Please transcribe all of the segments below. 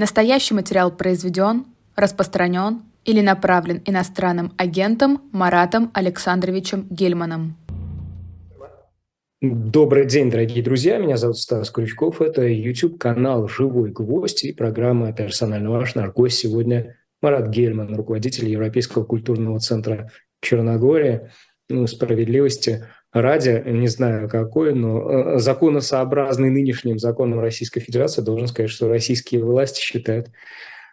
Настоящий материал произведен, распространен или направлен иностранным агентом Маратом Александровичем Гельманом. Добрый день, дорогие друзья. Меня зовут Стас Крючков. Это YouTube-канал «Живой гвоздь» и программа «Персонально ваш». Наш гость сегодня Марат Гельман, руководитель Европейского культурного центра Черногория. Ну, справедливости ради, не знаю какой, но э, законосообразный нынешним законом Российской Федерации, должен сказать, что российские власти считают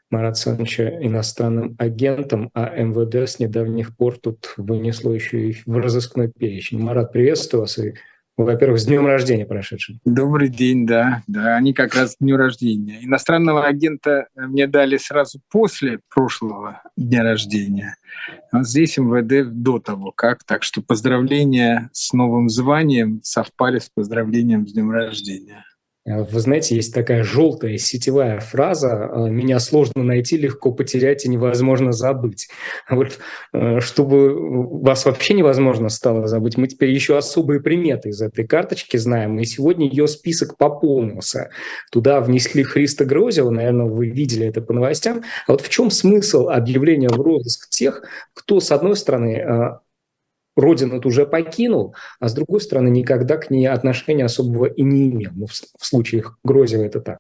Марат Саныча иностранным агентом, а МВД с недавних пор тут вынесло еще и в разыскной перечень. Марат, приветствую вас и во-первых, с днем рождения прошедшим. Добрый день, да. Да, они как раз к дню рождения. Иностранного агента мне дали сразу после прошлого дня рождения. А здесь МВД до того как. Так что поздравления с новым званием совпали с поздравлением с днем рождения. Э, вы знаете, есть такая желтая сетевая фраза э, «меня сложно найти, легко потерять и невозможно забыть». Вот э, чтобы вас вообще невозможно стало забыть, мы теперь еще особые приметы из этой карточки знаем, и сегодня ее список пополнился. Туда внесли Христа Грозева, наверное, вы видели это по новостям. А вот в чем смысл объявления в розыск тех, кто, с одной стороны, родину уже покинул, а с другой стороны, никогда к ней отношения особого и не имел. Ну, в, случае Грозева это так.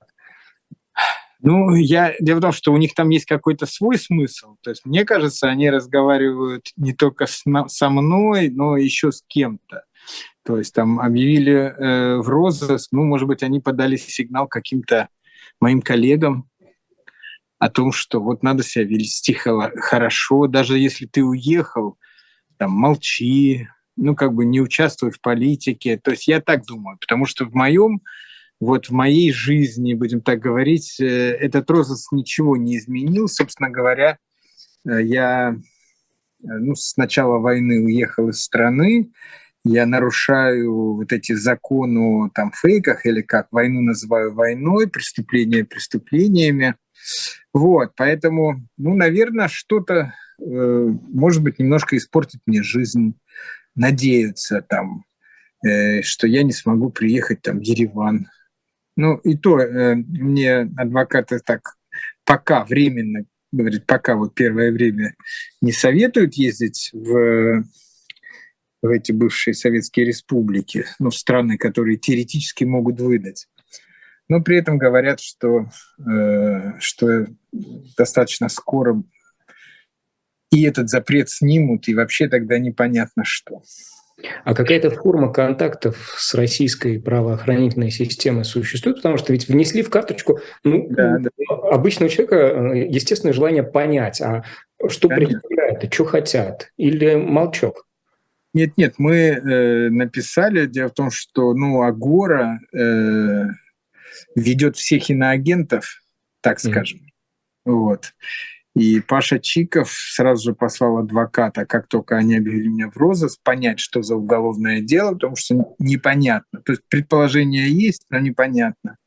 Ну, я дело в том, что у них там есть какой-то свой смысл. То есть, мне кажется, они разговаривают не только с, со мной, но еще с кем-то. То есть там объявили э, в розыск, ну, может быть, они подали сигнал каким-то моим коллегам о том, что вот надо себя вести хорошо, даже если ты уехал, там, молчи, ну, как бы не участвуй в политике. То есть я так думаю, потому что в моем, вот в моей жизни, будем так говорить, э, этот розыск ничего не изменил. Собственно говоря, э, я э, ну, с начала войны уехал из страны, я нарушаю вот эти законы там, фейках, или как войну называю войной, преступления преступлениями. Вот, поэтому, ну, наверное, что-то может быть, немножко испортит мне жизнь, надеются там, э, что я не смогу приехать там в Ереван. Ну, и то э, мне адвокаты так пока временно, говорит, пока вот первое время не советуют ездить в, в эти бывшие советские республики, ну, страны, которые теоретически могут выдать. Но при этом говорят, что, э, что достаточно скоро и этот запрет снимут, и вообще тогда непонятно что. А какая-то форма контактов с российской правоохранительной системой существует? Потому что ведь внесли в карточку ну, да, да. обычного человека э, естественное желание понять, а что Конечно. представляют, что хотят, или молчок? Нет, нет, мы э, написали. Дело в том, что ну, Агора э, ведет всех иноагентов, так скажем. Mm. Вот. И Паша Чиков сразу же послал адвоката, как только они объявили меня в розыск, понять, что за уголовное дело, потому что непонятно. То есть предположение есть, но непонятно.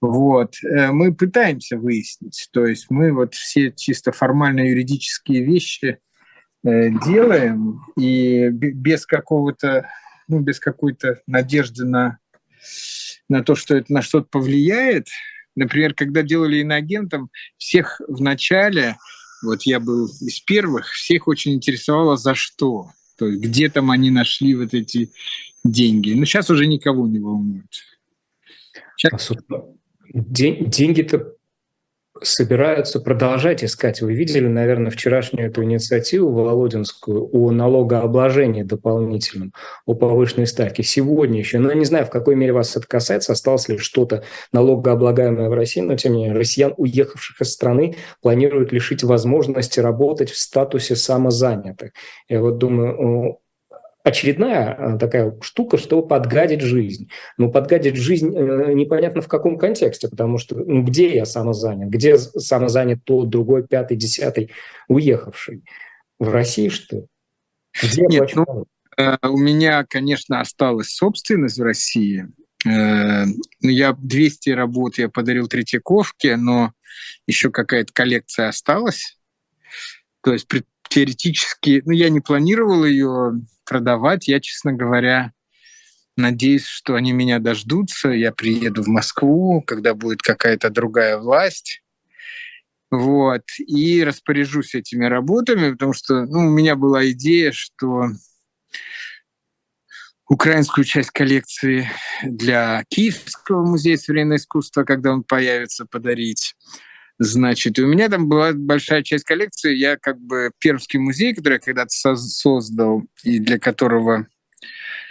Вот. Э, мы пытаемся выяснить. То есть мы вот все чисто формально юридические вещи э, делаем, и без какого-то, ну, без какой-то надежды на, на то, что это на что-то повлияет, Например, когда делали иноагентом, всех в начале, вот я был из первых, всех очень интересовало, за что. То есть где там они нашли вот эти деньги. Но сейчас уже никого не волнует. Сейчас... А, деньги-то собираются продолжать искать. Вы видели, наверное, вчерашнюю эту инициативу Володинскую о налогообложении дополнительном, о повышенной ставке. Сегодня еще, ну, я не знаю, в какой мере вас это касается, осталось ли что-то налогооблагаемое в России, но тем не менее, россиян, уехавших из страны, планируют лишить возможности работать в статусе самозанятых. Я вот думаю, очередная э, такая штука, чтобы подгадить жизнь. Но подгадить жизнь э, непонятно в каком контексте, потому что ну, где я самозанят, где самозанят тот, другой, пятый, десятый, уехавший? В России, что ли? Где Нет, ну, э, у меня, конечно, осталась собственность в России. Э, ну, я 200 работ я подарил Третьяковке, но еще какая-то коллекция осталась. То есть теоретически, ну, я не планировал ее продавать. Я, честно говоря, надеюсь, что они меня дождутся. Я приеду в Москву, когда будет какая-то другая власть. Вот, и распоряжусь этими работами, потому что ну, у меня была идея, что украинскую часть коллекции для Киевского музея современного искусства, когда он появится, подарить. Значит, у меня там была большая часть коллекции. Я как бы Пермский музей, который я когда-то создал, и для которого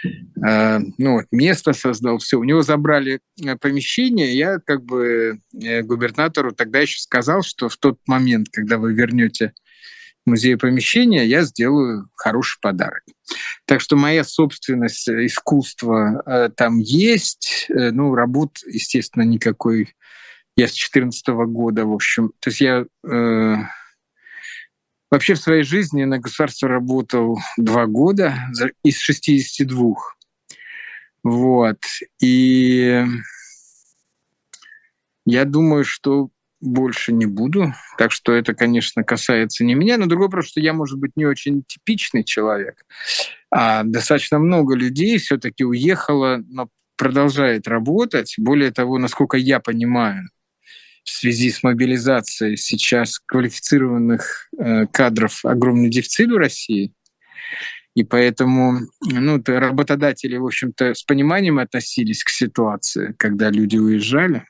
э, ну, место создал, все. У него забрали э, помещение. Я как бы э, губернатору тогда еще сказал, что в тот момент, когда вы вернете музею помещения, я сделаю хороший подарок. Так что моя собственность искусства э, там есть. Э, ну, работ, естественно, никакой. Я с 2014 года, в общем. То есть я э, вообще в своей жизни на государство работал два года из 62. Вот. И я думаю, что больше не буду. Так что это, конечно, касается не меня. Но другой вопрос, что я, может быть, не очень типичный человек. А достаточно много людей все-таки уехало, но продолжает работать. Более того, насколько я понимаю, в связи с мобилизацией сейчас квалифицированных э, кадров огромный дефицит в России. И поэтому ну, работодатели, в общем-то, с пониманием относились к ситуации, когда люди уезжали.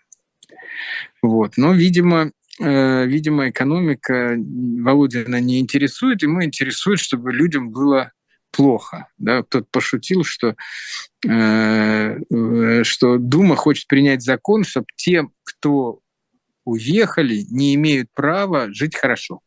Вот. Но, видимо, э, видимо, экономика Володина не интересует, ему интересует, чтобы людям было плохо. Да? Кто-то пошутил, что, э, что Дума хочет принять закон, чтобы те, кто уехали, не имеют права жить хорошо.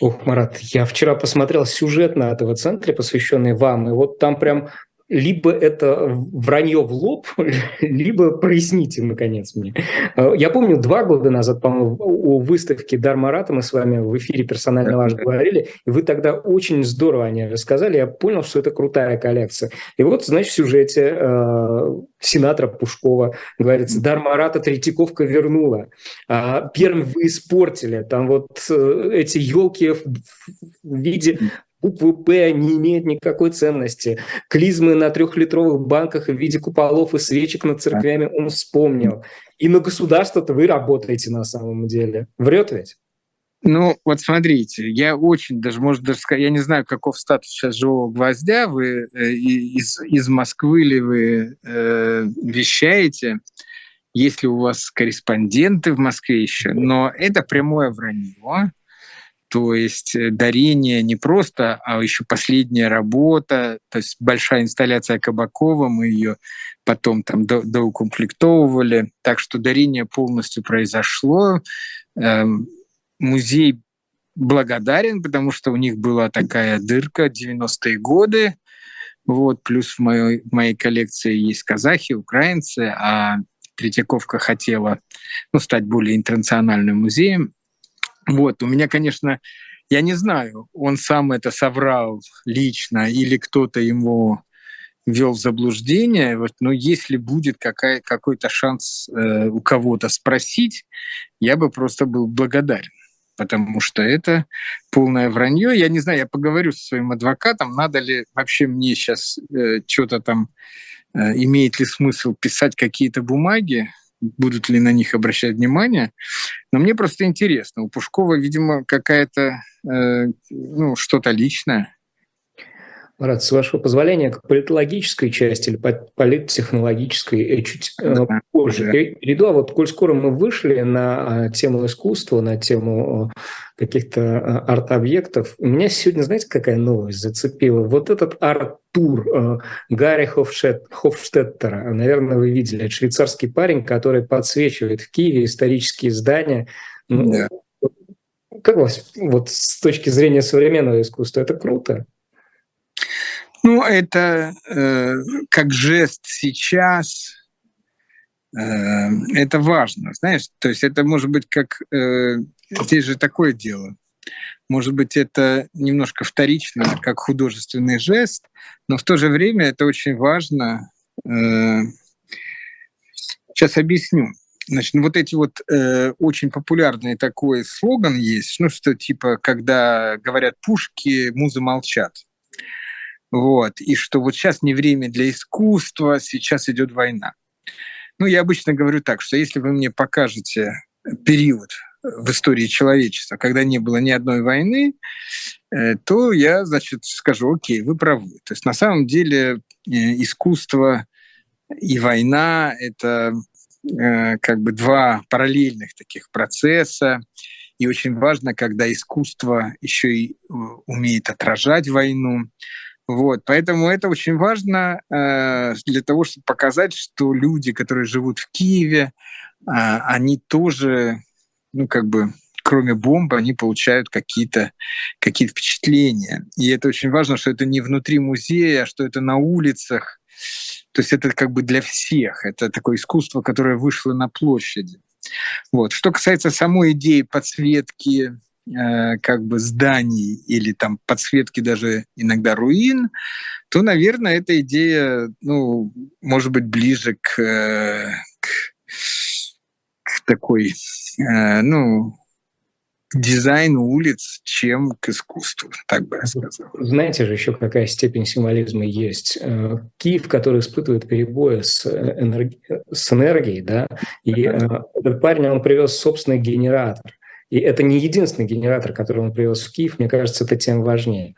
Ох, Марат, я вчера посмотрел сюжет на этого центра, посвященный вам, и вот там прям либо это вранье в лоб, либо проясните, наконец, мне. Э, я помню, два года назад, по-моему, о выставке Дармарата мы с вами в эфире персонально ваш говорили, и вы тогда очень здорово о ней рассказали, я понял, что это крутая коллекция. И вот, значит, в сюжете э, сенатора Пушкова говорится, Дармарата Третьяковка вернула, а Пермь вы испортили, там вот э, эти елки в виде буквы «П» не имеют никакой ценности. Клизмы на трехлитровых банках в виде куполов и свечек над церквями он вспомнил. И на государство-то вы работаете на самом деле. Врет ведь? Ну, вот смотрите, я очень даже, может даже сказать, я не знаю, каков статус сейчас живого гвоздя, вы э, из, из Москвы ли вы э, вещаете, если у вас корреспонденты в Москве еще, но это прямое вранье. То есть э, дарение не просто, а еще последняя работа, то есть большая инсталляция Кабакова, мы ее потом там доукомплектовывали. Так что дарение полностью произошло. Эм, музей благодарен, потому что у них была такая дырка 90-е годы. Вот, плюс в моей, в моей коллекции есть казахи, украинцы, а Третьяковка хотела ну, стать более интернациональным музеем. Вот, у меня, конечно, я не знаю, он сам это соврал лично или кто-то ему ввел в заблуждение, вот, но если будет какая, какой-то шанс э, у кого-то спросить, я бы просто был благодарен, потому что это полное вранье. Я не знаю, я поговорю со своим адвокатом, надо ли вообще мне сейчас э, что-то там, э, имеет ли смысл писать какие-то бумаги, будут ли на них обращать внимание. Но мне просто интересно. У Пушкова, видимо, какая-то, э, ну, что-то личное. Марат, с вашего позволения, к политологической части или политтехнологической э, чуть э, да, позже да. перейду. А вот коль скоро мы вышли на а, тему искусства, на тему каких-то а, арт-объектов, у меня сегодня, знаете, какая новость зацепила? Вот этот арт-тур э, Гарри Хофштет, Хофштеттера, наверное, вы видели, это швейцарский парень, который подсвечивает в Киеве исторические здания. Ну, да. Как вас вот с точки зрения современного искусства это круто? Ну, это э, как жест сейчас, э, это важно, знаешь, то есть это может быть как, э, здесь же такое дело, может быть, это немножко вторично, как художественный жест, но в то же время это очень важно. Э, сейчас объясню. Значит, ну вот эти вот э, очень популярный такой слоган есть, ну что типа, когда говорят пушки, музы молчат. Вот. И что вот сейчас не время для искусства, сейчас идет война. Ну, я обычно говорю так, что если вы мне покажете период в истории человечества, когда не было ни одной войны, э, то я, значит, скажу, окей, вы правы. То есть на самом деле э, искусство и война — это э, как бы два параллельных таких процесса. И очень важно, когда искусство еще и умеет отражать войну. Вот, поэтому это очень важно э, для того, чтобы показать, что люди, которые живут в Киеве, э, они тоже, ну как бы, кроме бомбы, они получают какие-то какие впечатления. И это очень важно, что это не внутри музея, а что это на улицах. То есть это как бы для всех. Это такое искусство, которое вышло на площади. Вот. Что касается самой идеи подсветки Э, как бы зданий или там подсветки даже иногда руин, то, наверное, эта идея, ну, может быть, ближе к, э, к, к такой, э, ну, дизайну улиц, чем к искусству, так бы я сказал. Знаете же еще, какая степень символизма есть. Киев, который испытывает перебои с, энерги... с энергией, да, и этот парень, он привез собственный генератор. И это не единственный генератор, который он привез в Киев. Мне кажется, это тем важнее.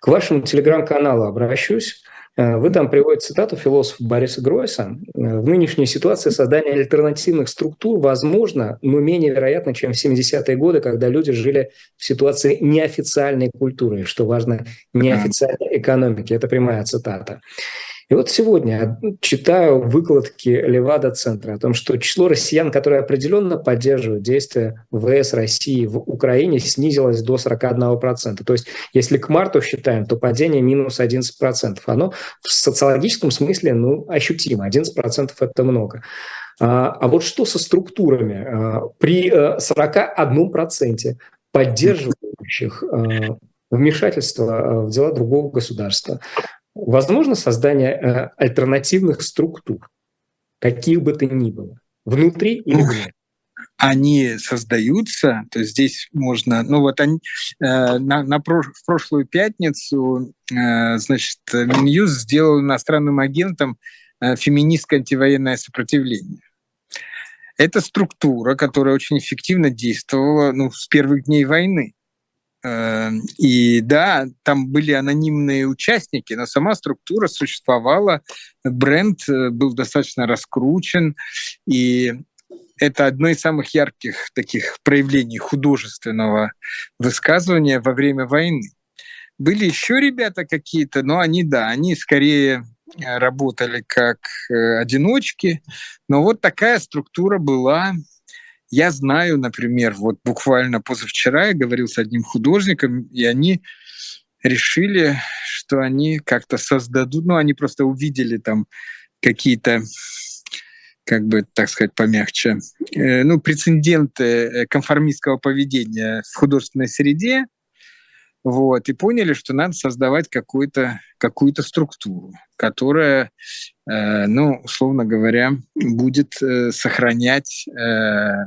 К вашему телеграм-каналу обращусь. Э, вы там приводите цитату философа Бориса Гройса. «Э, в нынешней ситуации создание альтернативных структур возможно, но менее вероятно, чем в 70-е годы, когда люди жили в ситуации неофициальной культуры, что важно, неофициальной экономики. Это прямая цитата. И вот сегодня читаю выкладки Левада-центра о том, что число россиян, которые определенно поддерживают действия ВС России в Украине, снизилось до 41%. То есть если к марту считаем, то падение минус 11%. Оно в социологическом смысле ну, ощутимо. 11% – это много. А, а вот что со структурами? А, при 41% э, поддерживающих э, вмешательство э, в дела другого государства, возможно создание э, альтернативных структур, каких бы то ни было, внутри или вне? Они создаются, то есть здесь можно, ну вот они, э, на, на прош, в прошлую пятницу, э, значит, Минюс сделал иностранным агентом э, феминистское антивоенное сопротивление. Это структура, которая очень эффективно действовала ну, с первых дней войны. Эм, и да, там были анонимные участники, но сама структура существовала, бренд э, был достаточно раскручен, и это одно из самых ярких таких проявлений художественного высказывания во время войны. Были еще ребята какие-то, но они, да, они скорее э, работали как э, одиночки, но вот такая структура была, я знаю, например, вот буквально позавчера я говорил с одним художником, и они решили, что они как-то создадут, ну, они просто увидели там какие-то как бы, так сказать, помягче, э, ну, прецеденты э, конформистского поведения в художественной среде, вот, и поняли, что надо создавать какую-то какую структуру, которая, э, ну, условно говоря, будет э, сохранять э,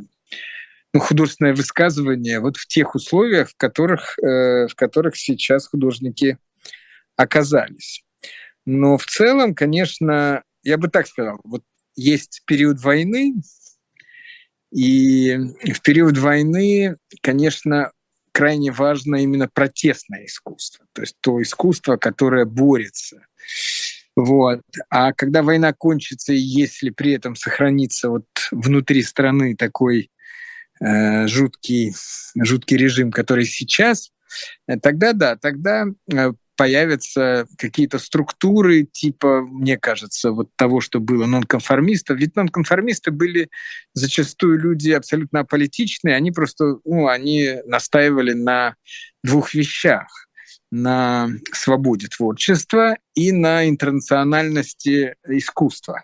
художественное высказывание вот в тех условиях, в которых, э, в которых сейчас художники оказались. Но в целом, конечно, я бы так сказал, вот есть период войны, и в период войны, конечно, крайне важно именно протестное искусство, то есть то искусство, которое борется. Вот. А когда война кончится, и если при этом сохранится вот внутри страны такой Э, жуткий, жуткий режим, который сейчас, э, тогда да, тогда э, появятся какие-то структуры типа, мне кажется, вот того, что было нонконформистов. Ведь нонконформисты были зачастую люди абсолютно аполитичные, они просто, ну, они настаивали на двух вещах на свободе творчества и на интернациональности искусства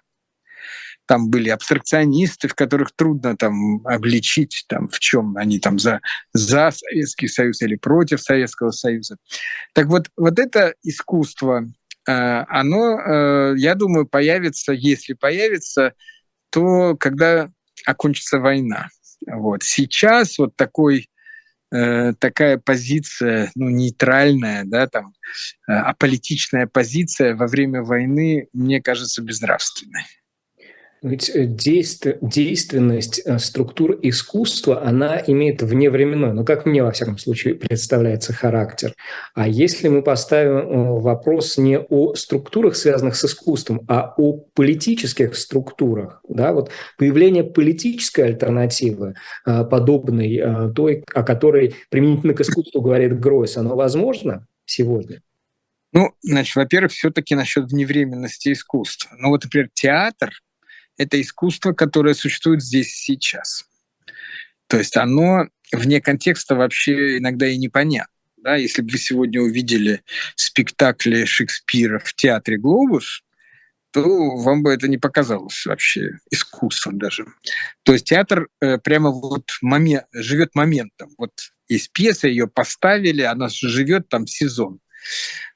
там были абстракционисты, в которых трудно там обличить, там, в чем они там за, за Советский Союз или против Советского Союза. Так вот, вот это искусство, э, оно, э, я думаю, появится, если появится, то когда окончится война. Вот. Сейчас вот такой э, такая позиция, ну, нейтральная, да, там, аполитичная позиция во время войны, мне кажется, безнравственной. Ведь э, действенность э, структур искусства, она имеет вневременной, ну, как мне, во всяком случае, представляется характер. А если мы поставим э, вопрос не о структурах, связанных с искусством, а о политических структурах, да, вот появление политической альтернативы, подобной той, о которой применительно к искусству говорит Гройс, оно возможно сегодня? Ну, значит, во-первых, все-таки насчет вневременности искусства. Ну, вот, например, театр – это искусство, которое существует здесь сейчас. То есть оно вне контекста вообще иногда и непонятно. Да, если бы вы сегодня увидели спектакли Шекспира в театре «Глобус», то вам бы это не показалось вообще искусством даже. То есть театр э, прямо вот момент, живет моментом. Вот есть пьеса, ее поставили, она живет там сезон.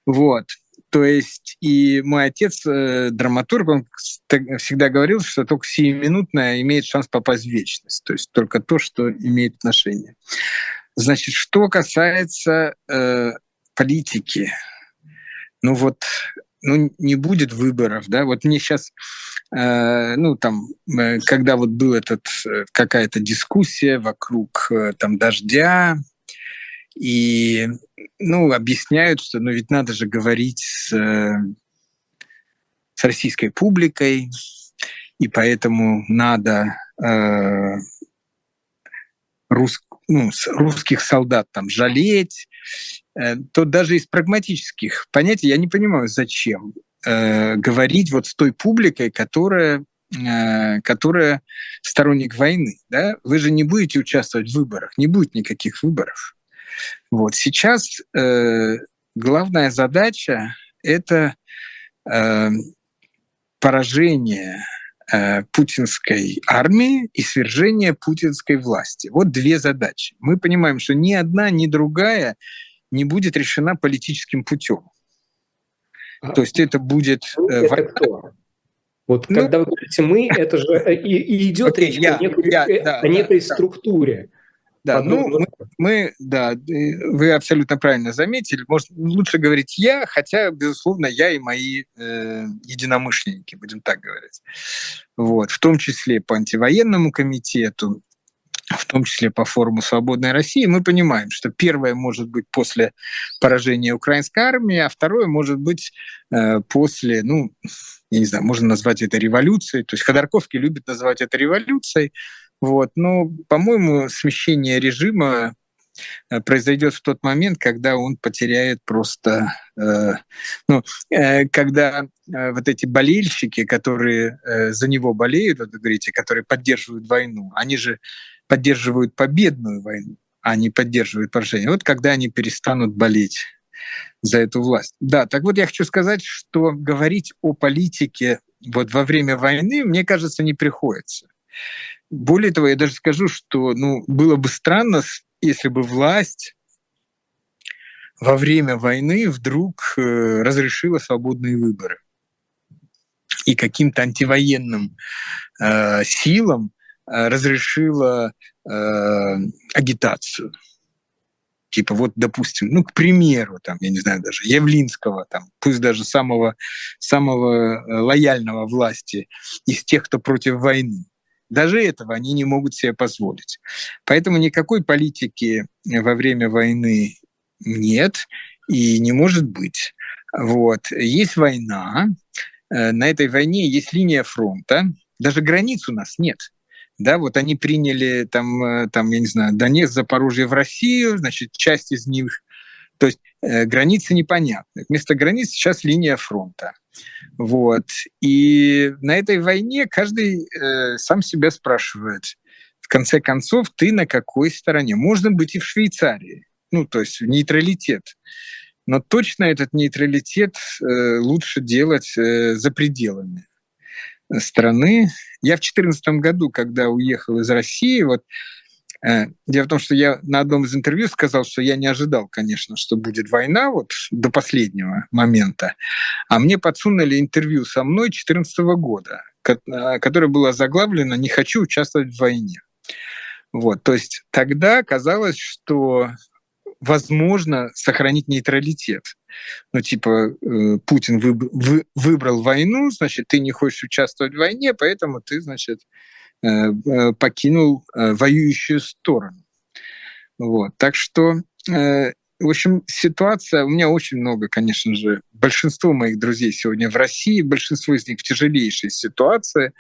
Вот. То есть и мой отец, э, драматург, он всегда говорил, что только сиюминутное имеет шанс попасть в вечность. То есть только то, что имеет отношение. Значит, что касается э, политики, ну вот ну, не будет выборов, да, вот мне сейчас, э, ну, там, э, когда вот был этот, э, какая-то дискуссия вокруг э, там дождя, и ну, объясняют, что ну, ведь надо же говорить с, с российской публикой, и поэтому надо э, рус, ну, русских солдат там жалеть, э, то даже из прагматических понятий я не понимаю, зачем э, говорить вот с той публикой, которая э, которая сторонник войны, да, вы же не будете участвовать в выборах, не будет никаких выборов. Вот сейчас э, главная задача это э, поражение э, путинской армии и свержение путинской власти. Вот две задачи. Мы понимаем, что ни одна, ни другая не будет решена политическим путем. А, То есть это будет... Э, это кто? Вот ну, когда вы говорите «мы», это же э, и, и идет речь я, о некой, я, да, о некой да, структуре. Да, ну, мы, мы, да, вы абсолютно правильно заметили. Может, лучше говорить я, хотя, безусловно, я и мои э, единомышленники, будем так говорить. Вот, в том числе по антивоенному комитету, в том числе по форуму «Свободной России», мы понимаем, что первое может быть после поражения украинской армии, а второе может быть э, после, ну, я не знаю, можно назвать это революцией. То есть Ходорковский любит называть это революцией, вот. Но, по-моему, смещение режима э, произойдет в тот момент, когда он потеряет просто, э, ну, э, когда э, вот эти болельщики, которые э, за него болеют, вот вы говорите, которые поддерживают войну, они же поддерживают победную войну, а не поддерживают поражение. Вот когда они перестанут болеть за эту власть. Да, так вот я хочу сказать, что говорить о политике вот во время войны, мне кажется, не приходится. Более того, я даже скажу, что ну, было бы странно, если бы власть во время войны вдруг э, разрешила свободные выборы и каким-то антивоенным э, силам э, разрешила э, агитацию. Типа вот, допустим, ну, к примеру, там, я не знаю, даже Явлинского, там, пусть даже самого, самого э, лояльного власти из тех, кто против войны. Даже этого они не могут себе позволить. Поэтому никакой политики во время войны нет и не может быть. Вот. Есть война, э, на этой войне есть линия фронта, даже границ у нас нет. Да, вот они приняли там, э, там, я не знаю, Донецк, Запорожье в Россию, значит, часть из них, то есть э, границы непонятны. Вместо границ сейчас линия фронта. Вот. И на этой войне каждый э, сам себя спрашивает, в конце концов, ты на какой стороне? Можно быть и в Швейцарии, ну, то есть нейтралитет. Но точно этот нейтралитет э, лучше делать э, за пределами страны. Я в 2014 году, когда уехал из России, вот дело в том, что я на одном из интервью сказал, что я не ожидал, конечно, что будет война вот до последнего момента. А мне подсунули интервью со мной 2014 года, э, которое было заглавлено «Не хочу участвовать в войне». Вот, то есть тогда казалось, что возможно сохранить нейтралитет. Ну, типа, э, Путин выб- вы- выбрал войну, значит, ты не хочешь участвовать в войне, поэтому ты, значит, э, э, покинул э, воюющую сторону. Вот. Так что, э, в общем, ситуация, у меня очень много, конечно же, большинство моих друзей сегодня в России, большинство из них в тяжелейшей ситуации.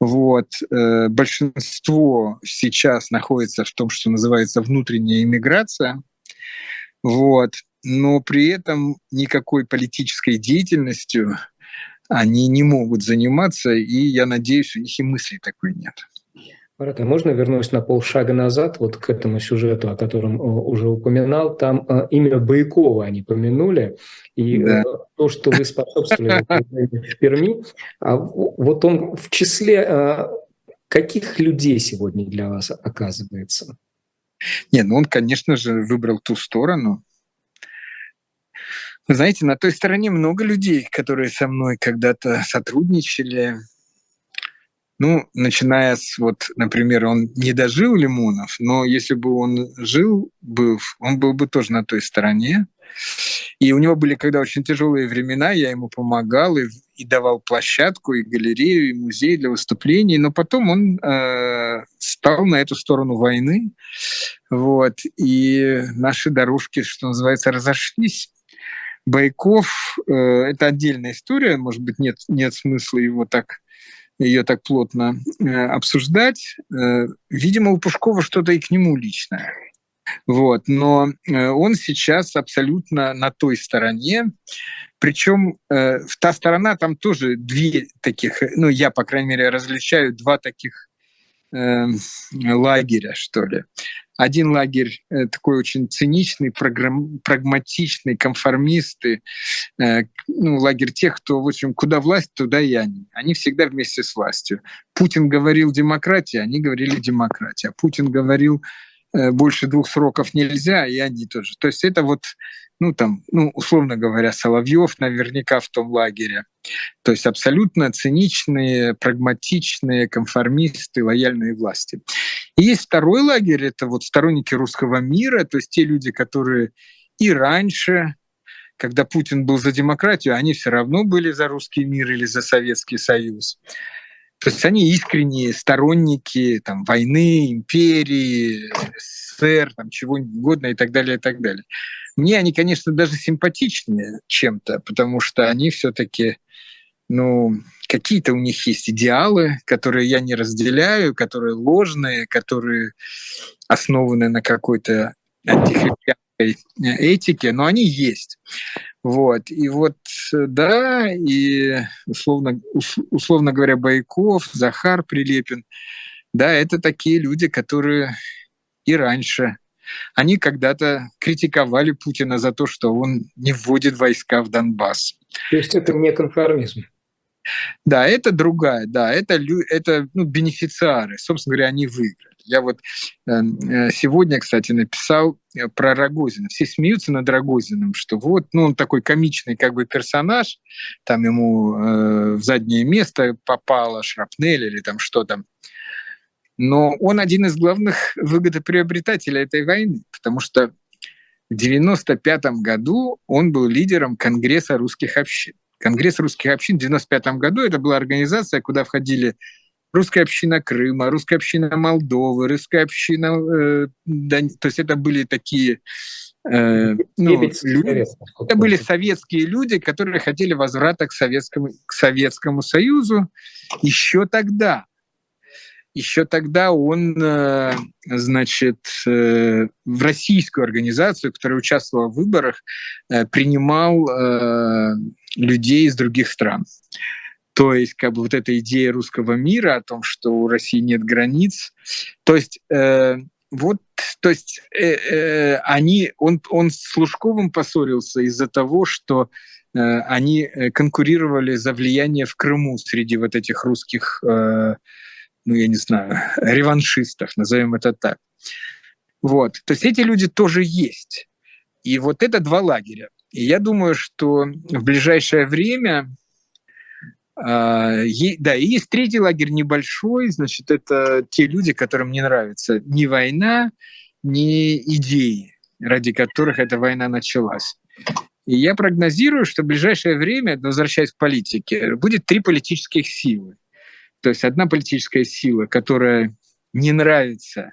Вот. Э, большинство сейчас находится в том, что называется внутренняя иммиграция. Вот. Но при этом никакой политической деятельностью они не могут заниматься, и я надеюсь, у них и мысли такой нет. Марат, а можно вернусь на полшага назад вот к этому сюжету, о котором э, уже упоминал? Там э, имя Байкова они помянули, и да. то, что вы способствовали в Перми, а вот он в числе каких людей сегодня для вас оказывается? Не, ну он, конечно же, выбрал ту сторону. Знаете, на той стороне много людей, которые со мной когда-то сотрудничали, ну, начиная с, вот, например, он не дожил Лимонов, но если бы он жил, был, он был бы тоже на той стороне. И у него были когда очень тяжелые времена, я ему помогал и, и давал площадку, и галерею, и музей для выступлений, но потом он э, стал на эту сторону войны, вот, и наши дорожки, что называется, разошлись. Байков э, – это отдельная история, может быть, нет, нет смысла его так ее так плотно э, обсуждать. Э, видимо, у Пушкова что-то и к нему личное. Вот. Но э, он сейчас абсолютно на той стороне. Причем э, та сторона, там тоже две таких, ну, я, по крайней мере, различаю два таких э, лагеря, что ли. Один лагерь э, такой очень циничный, программ, прагматичный, конформисты, э, ну, лагерь тех, кто, в общем, куда власть, туда и они. Они всегда вместе с властью. Путин говорил демократия, они говорили демократия. Путин говорил Э, больше двух сроков нельзя, и они тоже. То есть это вот, ну там, ну условно говоря, Соловьев наверняка в том лагере. То есть абсолютно циничные, прагматичные, конформисты, лояльные власти. И есть второй лагерь, это вот сторонники русского мира, то есть те люди, которые и раньше, когда Путин был за демократию, они все равно были за русский мир или за Советский Союз. То есть они искренние сторонники там, войны, империи, СССР, там, чего угодно и так далее, и так далее. Мне они, конечно, даже симпатичнее чем-то, потому что они все-таки, ну, какие-то у них есть идеалы, которые я не разделяю, которые ложные, которые основаны на какой-то антихристианской этике, но они есть. Вот. И вот, да, и условно, условно говоря, Байков, Захар Прилепин, да, это такие люди, которые и раньше, они когда-то критиковали Путина за то, что он не вводит войска в Донбасс. То есть это не конформизм? Да, это другая, да, это, это ну, бенефициары. Собственно говоря, они выиграли. Я вот эм, э, сегодня, кстати, написал э, про Рогозина. Все смеются над Рогозиным, что вот, ну, он такой комичный как бы персонаж, там ему э, в заднее место попало шрапнель или там что там. Но он один из главных выгодоприобретателей этой войны, потому что в 1995 году он был лидером Конгресса русских общин. Конгресс русских общин в 1995 году это была организация, куда входили русская община Крыма, русская община Молдовы, русская община... Э, да, то есть это были такие... Э, ну, люди, это были советские люди, которые хотели возврата к Советскому, к Советскому Союзу еще тогда. Еще тогда он, э, значит, э, в российскую организацию, которая участвовала в выборах, э, принимал людей из других стран. То есть как бы вот эта идея русского мира о том, что у России нет границ, то есть э, вот, то есть э, э, они, он, он с Лужковым поссорился из-за того, что э, они э, конкурировали за влияние в Крыму среди вот этих русских, э, ну я не знаю, реваншистов, назовем это так. Вот, то есть эти люди тоже есть. И вот это два лагеря. И я думаю, что в ближайшее время а, да, и есть третий лагерь небольшой, значит, это те люди, которым не нравится ни война, ни идеи. ради которых эта война началась. И я прогнозирую, что в ближайшее время, возвращаясь к политике, будет три политических силы. То есть одна политическая сила, которая не нравится,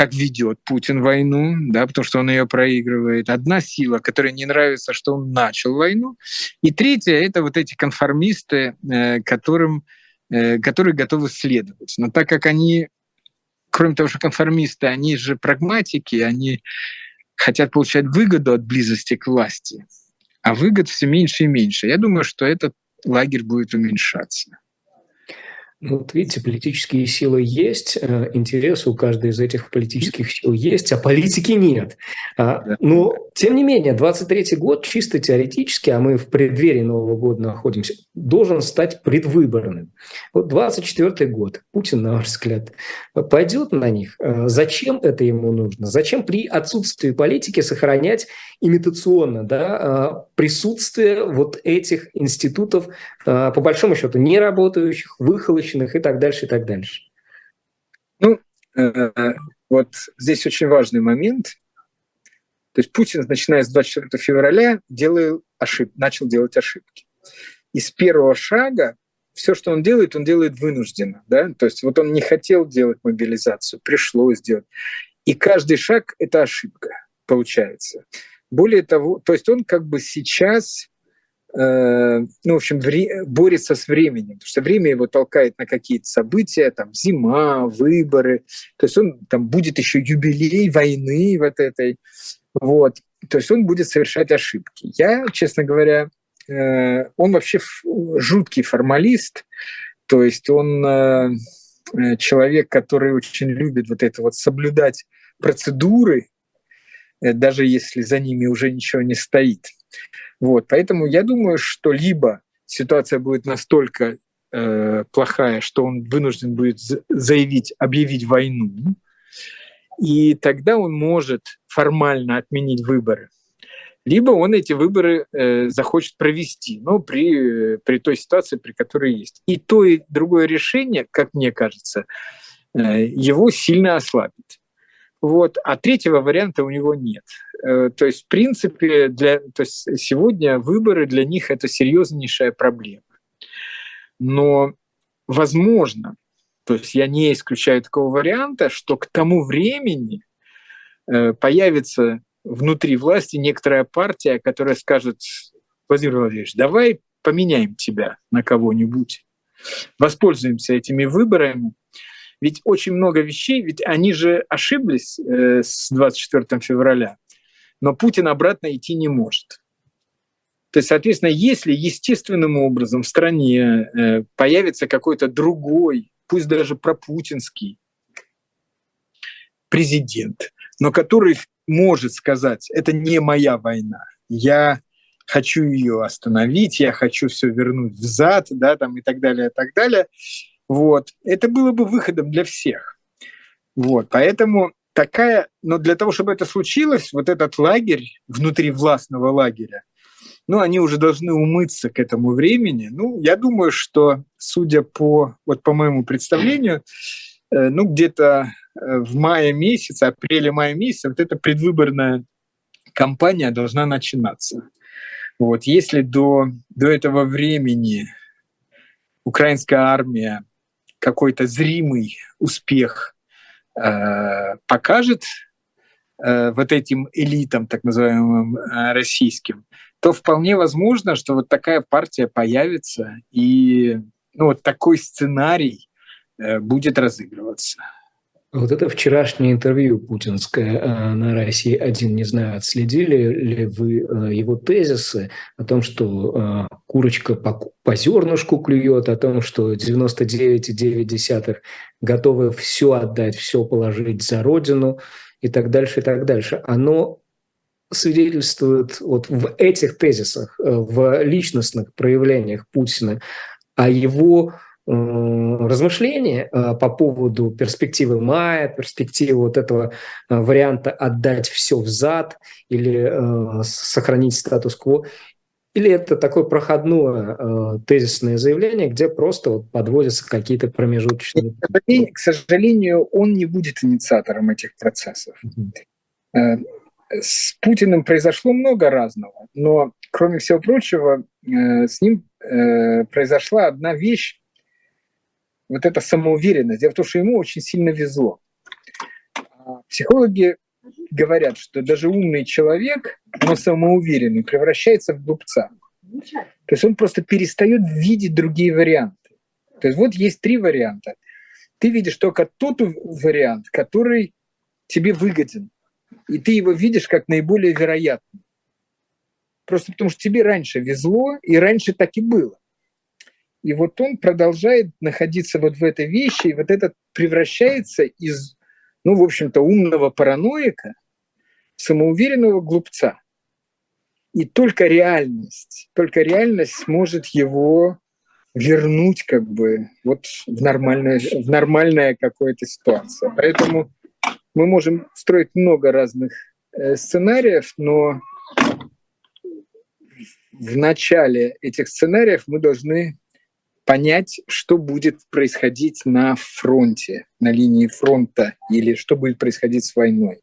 как ведет Путин войну, да, потому что он ее проигрывает. Одна сила, которая не нравится, что он начал войну. И третья — это вот эти конформисты, э, которым, э, которые готовы следовать. Но так как они, кроме того, что конформисты, они же прагматики, они хотят получать выгоду от близости к власти, а выгод все меньше и меньше. Я думаю, что этот лагерь будет уменьшаться. Ну, вот видите, политические силы есть, э, интересы у каждой из этих политических сил есть, а политики нет. А, но, тем не менее, 23-й год чисто теоретически, а мы в преддверии Нового года находимся, должен стать предвыборным. Вот 24-й год, Путин, на ваш взгляд, пойдет на них? Э, зачем это ему нужно? Зачем при отсутствии политики сохранять имитационно да, а, присутствие вот этих институтов, а, по большому счету, не работающих, выхолощенных и так дальше, и так дальше. Ну, э, вот здесь очень важный момент. То есть Путин, начиная с 24 февраля, делал ошиб... начал делать ошибки. И с первого шага все, что он делает, он делает вынужденно. Да? То есть вот он не хотел делать мобилизацию, пришлось сделать. И каждый шаг – это ошибка, получается. Более того, то есть он как бы сейчас, э, ну, в общем, борется с временем, потому что время его толкает на какие-то события, там, зима, выборы, то есть он там будет еще юбилей войны вот этой, вот, то есть он будет совершать ошибки. Я, честно говоря, э, он вообще жуткий формалист, то есть он э, э, человек, который очень любит вот это вот соблюдать процедуры, даже если за ними уже ничего не стоит. Вот, поэтому я думаю, что либо ситуация будет настолько э, плохая, что он вынужден будет заявить, объявить войну, и тогда он может формально отменить выборы. Либо он эти выборы э, захочет провести, но при, при той ситуации, при которой есть. И то, и другое решение, как мне кажется, э, его сильно ослабит. Вот, а третьего варианта у него нет. Э, то есть, в принципе, для, то есть сегодня выборы для них это серьезнейшая проблема. Но возможно, то есть я не исключаю такого варианта, что к тому времени э, появится внутри власти некоторая партия, которая скажет, Владимир Владимирович, давай поменяем тебя на кого-нибудь, воспользуемся этими выборами, ведь очень много вещей, ведь они же ошиблись э, с 24 февраля, но Путин обратно идти не может. То есть, соответственно, если естественным образом в стране э, появится какой-то другой, пусть даже пропутинский президент, но который может сказать, это не моя война, я хочу ее остановить, я хочу все вернуть взад, да, там и так далее, и так далее, вот. Это было бы выходом для всех. Вот. Поэтому такая, но для того, чтобы это случилось, вот этот лагерь, внутри властного лагеря, ну, они уже должны умыться к этому времени. Ну, я думаю, что, судя по, вот по моему представлению, э, ну, где-то э, в мае месяце, апреле-мае месяце вот эта предвыборная кампания должна начинаться. Вот, если до, до этого времени украинская армия какой-то зримый успех э, покажет э, вот этим элитам, так называемым э, российским, то вполне возможно, что вот такая партия появится, и ну, вот такой сценарий э, будет разыгрываться. Вот это вчерашнее интервью путинское э, на России один, не знаю, отследили ли вы э, его тезисы о том, что курочка по, по зернышку клюет, о том, что 99,9 готовы все отдать, все положить за родину и так дальше, и так дальше. Оно свидетельствует вот в этих тезисах, в личностных проявлениях Путина о его размышления э, по поводу перспективы мая, перспективы вот этого э, варианта отдать все в зад или э, сохранить статус-кво, или это такое проходное тезисное заявление, где просто вот подводятся какие-то промежуточные... К сожалению, он не будет инициатором этих процессов. Mm-hmm. С Путиным произошло много разного, но, кроме всего прочего, э, с ним э, произошла одна вещь, вот эта самоуверенность. Дело в том, что ему очень сильно везло. А психологи говорят, что даже умный человек, но самоуверенный, превращается в глупца. То есть он просто перестает видеть другие варианты. То есть вот есть три варианта. Ты видишь только тот вариант, который тебе выгоден. И ты его видишь как наиболее вероятный. Просто потому что тебе раньше везло, и раньше так и было. И вот он продолжает находиться вот в этой вещи, и вот это превращается из, ну, в общем-то, умного параноика, самоуверенного глупца. И только реальность, только реальность сможет его вернуть как бы вот в нормальное, в нормальное какое-то ситуация. Поэтому мы можем строить много разных э, сценариев, но в начале этих сценариев мы должны понять, что будет происходить на фронте, на линии фронта, или что будет происходить с войной.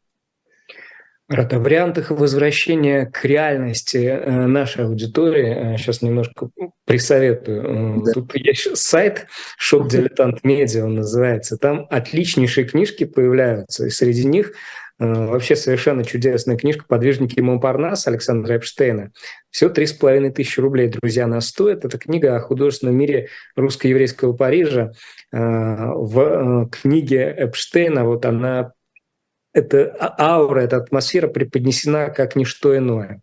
Рад, о вариантах возвращения к реальности э, нашей аудитории сейчас э, немножко присоветую. Да. Тут есть сайт Shop Дилетант Медиа, он называется. Там отличнейшие книжки появляются, и среди них э, вообще совершенно чудесная книжка «Подвижники Монпарнаса» Александра Эпштейна. Всего три с половиной тысячи рублей, друзья, она стоит. Это книга о художественном мире русско-еврейского Парижа. В книге Эпштейна вот она эта а, аура, эта атмосфера преподнесена как ничто иное.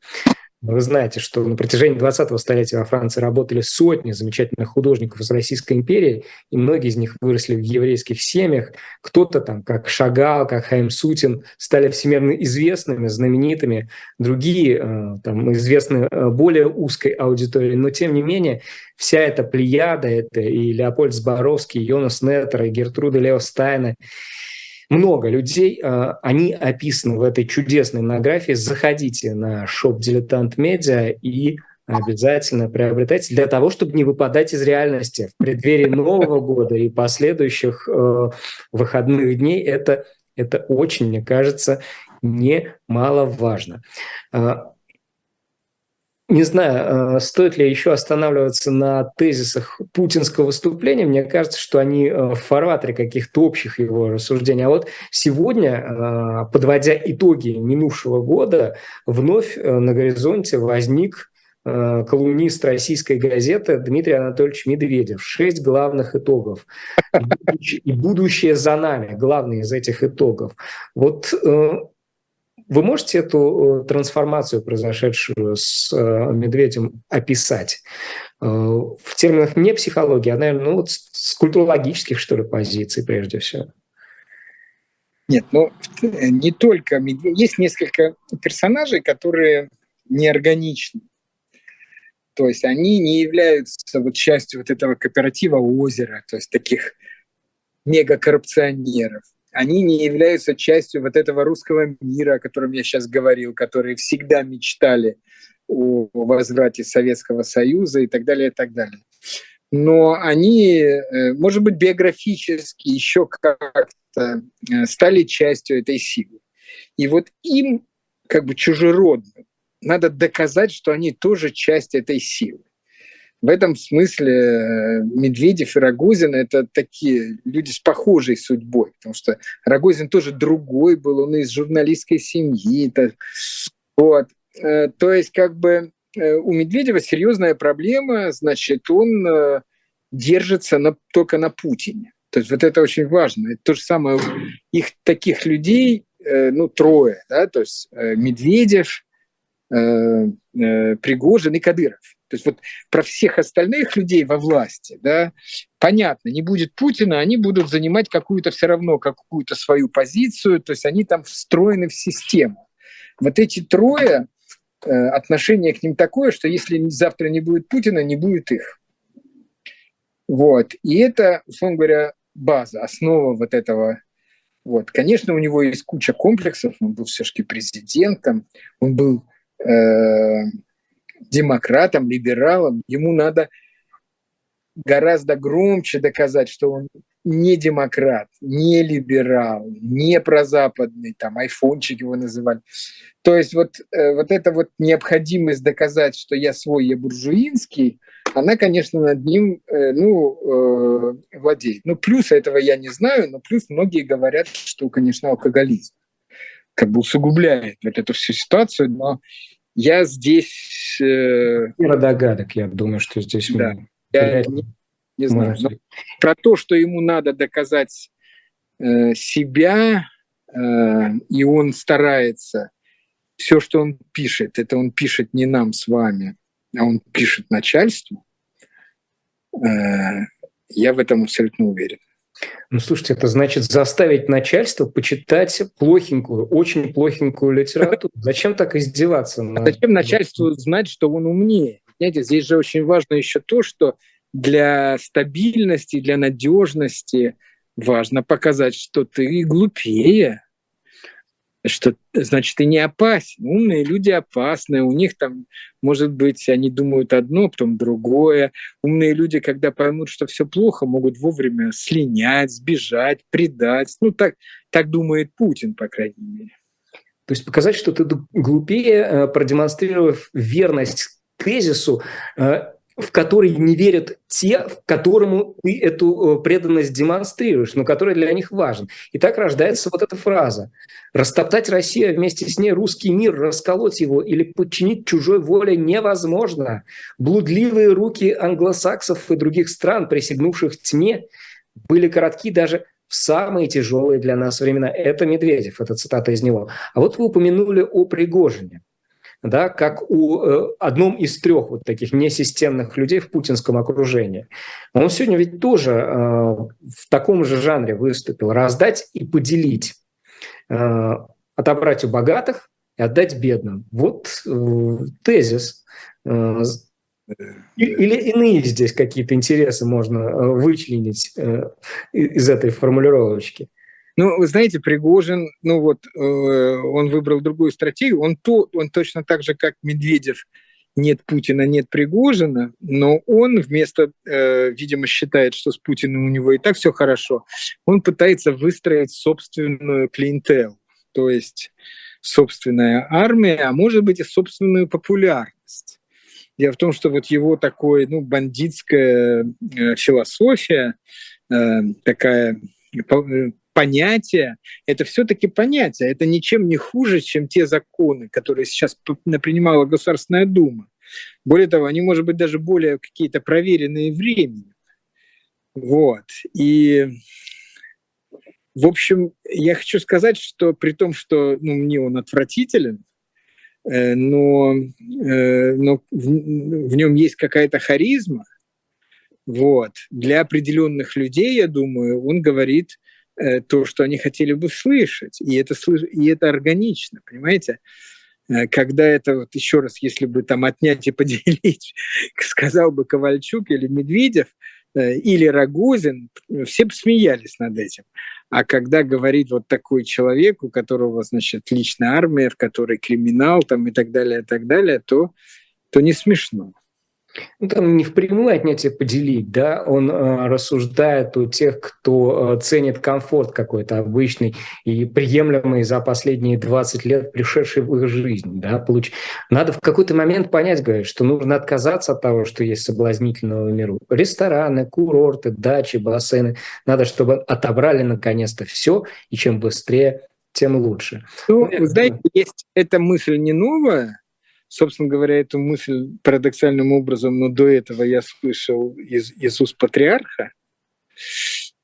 Вы знаете, что на протяжении 20-го столетия во Франции работали сотни замечательных художников из Российской империи, и многие из них выросли в еврейских семьях. Кто-то там, как Шагал, как Хайм Сутин, стали всемирно известными, знаменитыми. Другие э, там, известны э, более узкой аудитории. Но, тем не менее, вся эта плеяда, это и Леопольд Зборовский, и Йонас Неттер, и Гертруда Лео Стайна, много людей, а, они описаны в этой чудесной монографии. Заходите на шоп «Дилетант Медиа» и обязательно приобретайте для того, чтобы не выпадать из реальности в преддверии Нового года и последующих э, выходных дней. Это, это очень, мне кажется, немаловажно. А, не знаю, э, стоит ли еще останавливаться на тезисах путинского выступления. Мне кажется, что они э, в фарватере каких-то общих его рассуждений. А вот сегодня, э, подводя итоги минувшего года, вновь на горизонте возник колумнист российской газеты Дмитрий Анатольевич Медведев. Шесть главных итогов. И будущее за нами. Главный из этих итогов. Вот вы можете эту э, трансформацию, произошедшую с э, Медведем, описать? Э, в терминах не психологии, а, наверное, ну, вот с культурологических, что ли, позиций прежде всего. Нет, ну не только Медведев. Есть несколько персонажей, которые неорганичны. То есть они не являются вот частью вот этого кооператива озера, то есть таких мегакоррупционеров они не являются частью вот этого русского мира, о котором я сейчас говорил, которые всегда мечтали о возврате Советского Союза и так далее, и так далее. Но они, э, может быть, биографически еще как-то э, стали частью этой силы. И вот им, как бы чужеродным, надо доказать, что они тоже часть этой силы. В этом смысле э, Медведев и Рогозин – это такие люди с похожей судьбой, потому что Рогозин тоже другой был, он из журналистской семьи. Вот. Э, то есть как бы э, у Медведева серьезная проблема, значит, он держится на, только на Путине. То есть вот это очень важно. Это то же самое, их таких людей, ну, трое, да, то есть Медведев, Пригожин и Кадыров. То есть вот про всех остальных людей во власти, да, понятно, не будет Путина, они будут занимать какую-то все равно какую-то свою позицию, то есть они там встроены в систему. Вот эти трое, э, отношение к ним такое, что если завтра не будет Путина, не будет их. Вот. И это, условно говоря, база, основа вот этого. Вот. Конечно, у него есть куча комплексов, он был все-таки президентом, он был э, демократам, либералам, ему надо гораздо громче доказать, что он не демократ, не либерал, не прозападный, там, айфончик его называли. То есть вот, э, вот эта вот необходимость доказать, что я свой, я буржуинский, она, конечно, над ним э, ну, э, владеет. Ну, плюс этого я не знаю, но плюс многие говорят, что, конечно, алкоголизм как бы усугубляет вот эту всю ситуацию, но я здесь... Э... догадок, я думаю, что здесь... Да, мы... я не, не знаю. Но про то, что ему надо доказать э, себя, э, и он старается, все, что он пишет, это он пишет не нам с вами, а он пишет начальству, э, я в этом абсолютно уверен. Ну, слушайте, это значит заставить начальство почитать плохенькую, очень плохенькую литературу. Зачем так издеваться? На... А зачем начальству знать, что он умнее? Понимаете, здесь же очень важно еще то, что для стабильности, для надежности важно показать, что ты глупее, что значит ты не опасен. Умные люди опасны, у них там, может быть, они думают одно, потом другое. Умные люди, когда поймут, что все плохо, могут вовремя слинять, сбежать, предать. Ну, так, так думает Путин, по крайней мере. То есть показать, что ты глупее, э, продемонстрировав верность тезису, э, в который не верят те, которому ты эту э, преданность демонстрируешь, но который для них важен. И так рождается вот эта фраза. Растоптать Россию, а вместе с ней русский мир, расколоть его или подчинить чужой воле невозможно. Блудливые руки англосаксов и других стран, присягнувших тьме, были коротки даже в самые тяжелые для нас времена. Это Медведев, это цитата из него. А вот вы упомянули о Пригожине да, как у э, одном из трех вот таких несистемных людей в путинском окружении. Он сегодня ведь тоже э, в таком же жанре выступил. Раздать и поделить. Э, отобрать у богатых и отдать бедным. Вот э, тезис. Э, или иные здесь какие-то интересы можно э, вычленить э, из этой формулировочки? Ну, вы знаете, Пригожин, ну вот, э, он выбрал другую стратегию. Он, то, он точно так же, как Медведев, нет Путина, нет Пригожина, но он вместо, э, видимо, считает, что с Путиным у него и так все хорошо, он пытается выстроить собственную клиентел, то есть собственная армия, а может быть и собственную популярность. Дело в том, что вот его такой, ну, бандитская э, философия, э, такая э, понятия, это все-таки понятия, это ничем не хуже, чем те законы, которые сейчас принимала Государственная Дума. Более того, они, может быть, даже более какие-то проверенные временем. Вот. И, в общем, я хочу сказать, что при том, что ну, мне он отвратителен, э, но, э, но в, в нем есть какая-то харизма, вот. Для определенных людей, я думаю, он говорит то, что они хотели бы слышать. И это, и это органично, понимаете? Э, когда это, вот еще раз, если бы там отнять и поделить, сказал бы Ковальчук или Медведев, э, или Рогозин, все бы смеялись над этим. А когда говорит вот такой человек, у которого, значит, личная армия, в которой криминал там и так далее, и так далее, то, то не смешно ну, там не впрямую отнятие поделить, да, он э, рассуждает у тех, кто э, ценит комфорт какой-то обычный и приемлемый за последние 20 лет пришедший в их жизнь, да, получ... Надо в какой-то момент понять, говорит, что нужно отказаться от того, что есть соблазнительного миру. Рестораны, курорты, дачи, бассейны. Надо, чтобы отобрали наконец-то все, и чем быстрее, тем лучше. Ну, знаете, есть эта мысль не новая, собственно говоря, эту мысль парадоксальным образом, но до этого я слышал из Иисус Патриарха.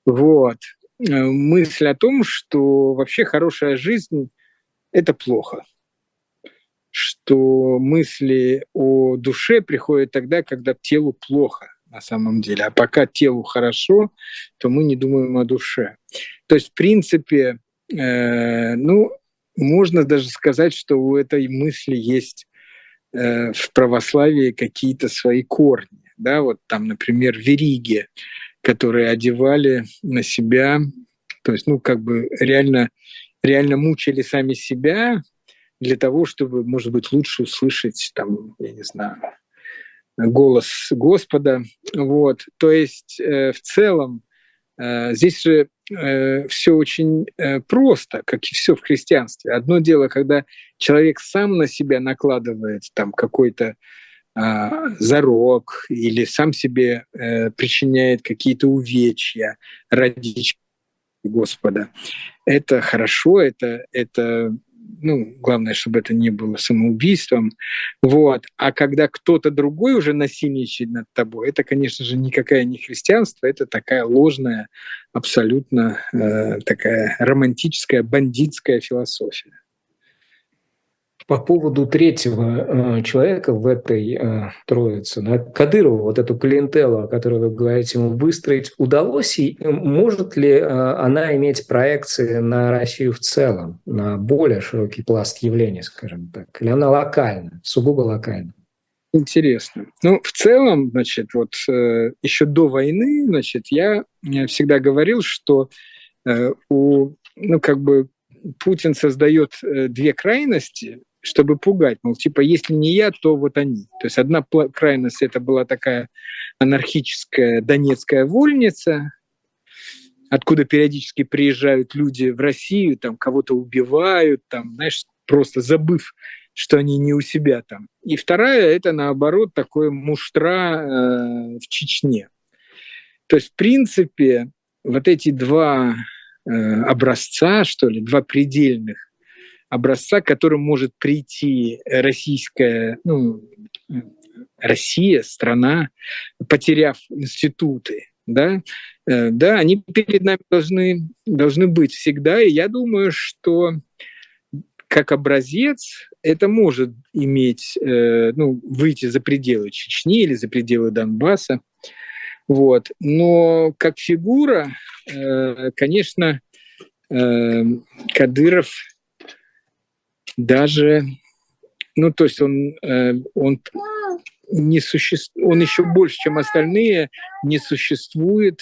Вот. Э, мысль о том, что вообще хорошая жизнь – это плохо. Что мысли о душе приходят тогда, когда телу плохо на самом деле. А пока телу хорошо, то мы не думаем о душе. То есть, в принципе, э, ну, можно даже сказать, что у этой мысли есть Э, в православии какие-то свои корни. Да, вот там, например, вериги, которые одевали на себя, то есть, ну, как бы реально, реально мучили сами себя для того, чтобы, может быть, лучше услышать, там, я не знаю, голос Господа. Вот. То есть, э, в целом, здесь же э, все очень э, просто, как и все в христианстве. Одно дело, когда человек сам на себя накладывает там какой-то а, зарок или сам себе причиняет какие-то увечья ради Господа. Это хорошо, это, это ну, главное, чтобы это не было самоубийством. Вот. А когда кто-то другой уже насильничает над тобой, это, конечно же, никакое не христианство, это такая ложная, абсолютно э, такая романтическая, бандитская философия. По поводу третьего э, человека в этой э, троице, да, Кадырову, вот эту клиентелу, о которой вы говорите, ему выстроить удалось, и может ли э, она иметь проекции на Россию в целом, на более широкий пласт явлений, скажем так, или она локальна, сугубо локальна? Интересно. Ну, в целом, значит, вот э, еще до войны, значит, я, я всегда говорил, что э, у, ну, как бы Путин создает э, две крайности, чтобы пугать. Мол, типа, если не я, то вот они. То есть одна крайность это была такая анархическая донецкая вольница, откуда периодически приезжают люди в Россию, там кого-то убивают, там, знаешь, просто забыв, что они не у себя там. И вторая это наоборот такое муштра э, в Чечне. То есть, в принципе, вот эти два э, образца, что ли, два предельных образца, к которому может прийти российская, ну, Россия, страна, потеряв институты, да, э, да, они перед нами должны, должны быть всегда, и я думаю, что как образец это может иметь, э, ну, выйти за пределы Чечни или за пределы Донбасса, вот. Но как фигура, э, конечно, Кадыров даже, ну, то есть он, э, он не существует, он еще больше, чем остальные, не существует,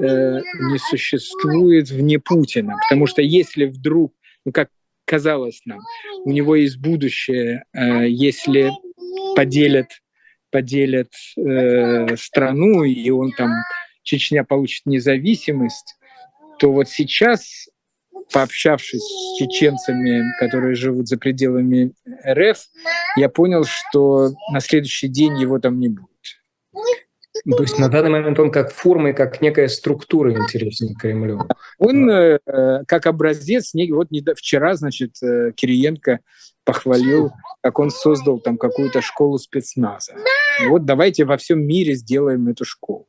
э, не существует вне Путина. Потому что если вдруг, ну, как казалось нам, у него есть будущее, э, если поделят, поделят страну, и он там, Чечня получит независимость, то вот сейчас пообщавшись с чеченцами, которые живут за пределами РФ, я понял, что на следующий день его там не будет. То есть на данный момент он как форма и как некая структура интересен Кремлю. Он э, как образец, вот вчера, значит, э, Кириенко похвалил, как он создал там какую-то школу спецназа. Вот давайте во всем мире сделаем эту школу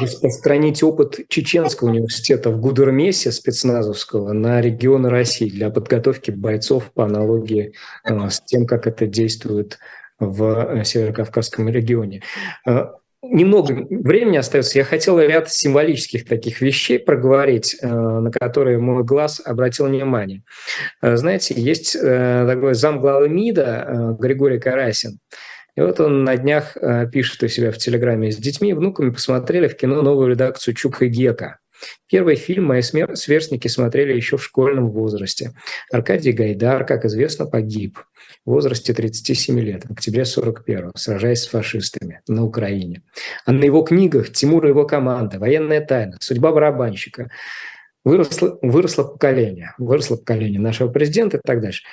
распространить опыт Чеченского университета в Гудермесе спецназовского на регионы России для подготовки бойцов по аналогии э, с тем, как это действует в э, Северокавказском регионе. Э, немного времени остается. Я хотел ряд символических таких вещей проговорить, на которые мой глаз обратил внимание. Знаете, есть такой замглавы МИДа Григорий Карасин – и вот он на днях э, пишет у себя в Телеграме с детьми и внуками посмотрели в кино новую редакцию Чук и Гека. Первый фильм мои сверстники смотрели еще в школьном возрасте. Аркадий Гайдар, как известно, погиб в возрасте 37 лет, в октябре 41 сражаясь с фашистами на Украине. А на его книгах Тимур и его команда, военная тайна, судьба барабанщика, выросло, выросло поколение, выросло поколение нашего президента и так дальше.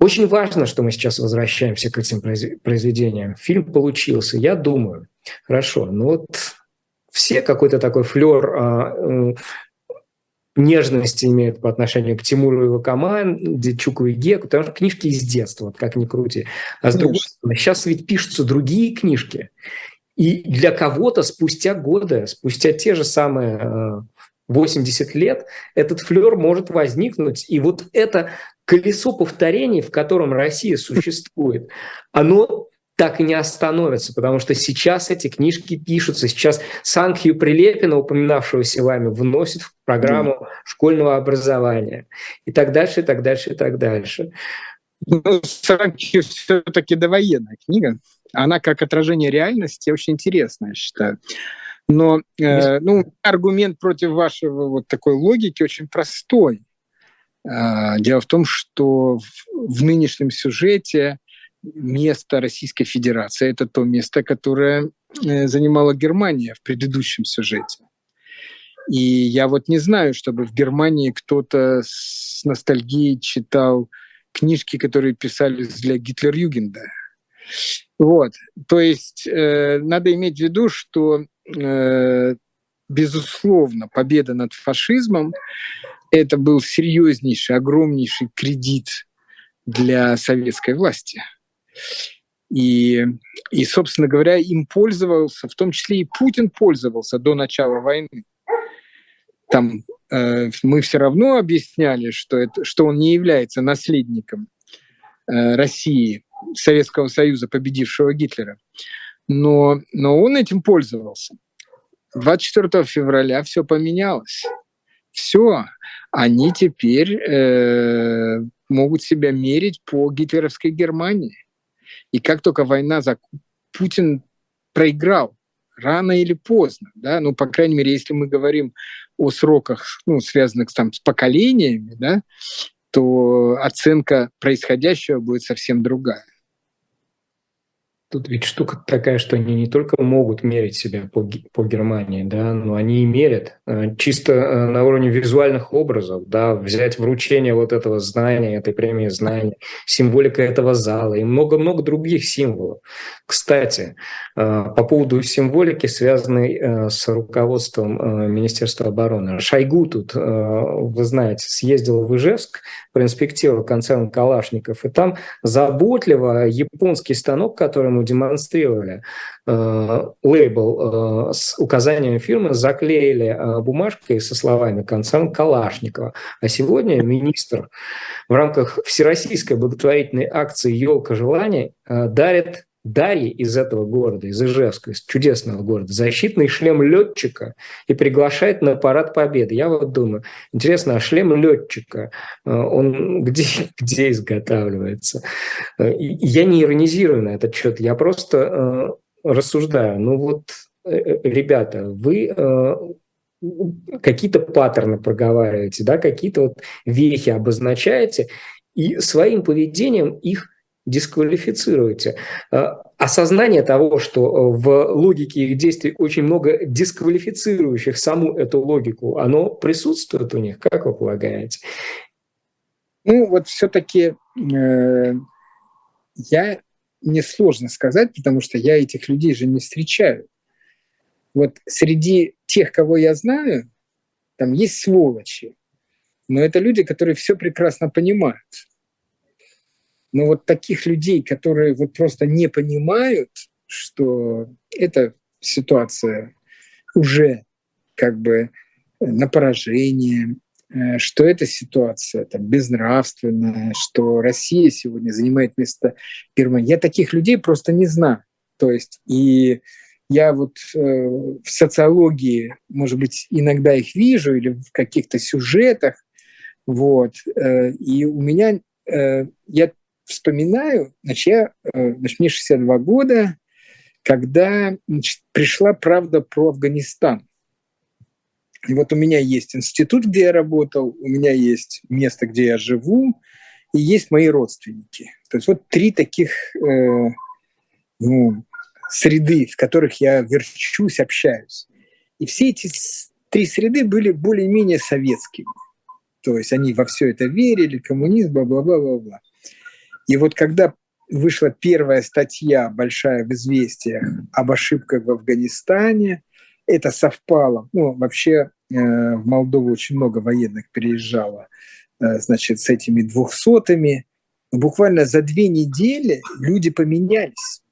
Очень важно, что мы сейчас возвращаемся к этим произведениям. Фильм получился. Я думаю, хорошо, ну вот все какой-то такой флер а, э, нежности имеют по отношению к Тимуру и его команде, Чуку и Геку, потому что книжки из детства, вот как ни крути. А с другой стороны, сейчас ведь пишутся другие книжки. И для кого-то спустя годы, спустя те же самые 80 э, лет, этот флер может возникнуть. И вот это колесо повторений, в котором Россия существует, оно так и не остановится, потому что сейчас эти книжки пишутся, сейчас Санкхью Прилепина, упоминавшегося вами, вносит в программу школьного образования и так дальше, и так дальше, и так дальше. Ну, Санкхью все-таки довоенная книга. Она как отражение реальности очень интересная, я считаю. Но э, ну, аргумент против вашего вот такой логики очень простой. А, дело в том, что в нынешнем сюжете место Российской Федерации – это то место, которое э, занимала Германия в предыдущем сюжете. И я вот не знаю, чтобы в Германии кто-то с ностальгией читал книжки, которые писались для Гитлер-Югенда. Вот. То есть э, надо иметь в виду, что, э, безусловно, победа над фашизмом – это был серьезнейший, огромнейший кредит для советской власти. И, и, собственно говоря, им пользовался, в том числе и Путин пользовался до начала войны. Там э, мы все равно объясняли, что, это, что он не является наследником э, России, Советского Союза, победившего Гитлера. Но, но он этим пользовался. 24 февраля все поменялось. Все. Они теперь э, могут себя мерить по гитлеровской Германии. И как только война за Путин проиграл рано или поздно, да, ну, по крайней мере, если мы говорим о сроках, ну, связанных там с поколениями, да, то оценка происходящего будет совсем другая. Тут ведь штука такая, что они не только могут мерить себя по, по Германии, да, но они и мерят э, чисто э, на уровне визуальных образов, да, взять вручение вот этого знания, этой премии знания, символика этого зала и много-много других символов. Кстати, э, по поводу символики, связанной с руководством Министерства обороны. Шойгу тут, вы знаете, съездил в Ижевск, проинспектировал концерн Калашников, и там заботливо японский станок, который ему демонстрировали, э, лейбл э, с указанием фирмы, заклеили э, бумажкой со словами «Концерн Калашникова». А сегодня министр в рамках всероссийской благотворительной акции «Елка желаний» дарит Дарьи из этого города, из Ижевска, из чудесного города, защитный шлем летчика и приглашает на парад победы. Я вот думаю, интересно, а шлем летчика, э, он где, где изготавливается? Э, я не иронизирую на этот счет, я просто э, рассуждаю. Ну вот, ребята, вы какие-то паттерны проговариваете, да, какие-то вот вехи обозначаете, и своим поведением их дисквалифицируете. А, осознание того, что э, в логике их действий очень много дисквалифицирующих саму эту логику, оно присутствует у них, как вы полагаете? Ну, вот все-таки э, я мне сложно сказать, потому что я этих людей же не встречаю. Вот среди тех, кого я знаю, там есть сволочи, но это люди, которые все прекрасно понимают. Но вот таких людей, которые вот просто не понимают, что эта ситуация уже как бы на поражение, э, что эта ситуация там, безнравственная, что Россия сегодня занимает место Германии. Я таких людей просто не знаю. То есть и я вот э, в социологии, может быть, иногда их вижу или в каких-то сюжетах, вот, э, и у меня, э, я вспоминаю, значит, я, э, значит, мне 62 года, когда значит, пришла правда про Афганистан. И вот у меня есть институт, где я работал, у меня есть место, где я живу, и есть мои родственники. То есть вот три таких э, ну, среды, в которых я верчусь, общаюсь. И все эти три среды были более-менее советскими. То есть они во все это верили, коммунизм, бла-бла-бла-бла-бла. И вот когда вышла первая статья большая в «Известиях» об ошибках в Афганистане, это совпало. Ну, вообще э, в Молдову очень много военных переезжало, э, значит, с этими двухсотыми. Буквально за две недели люди поменялись.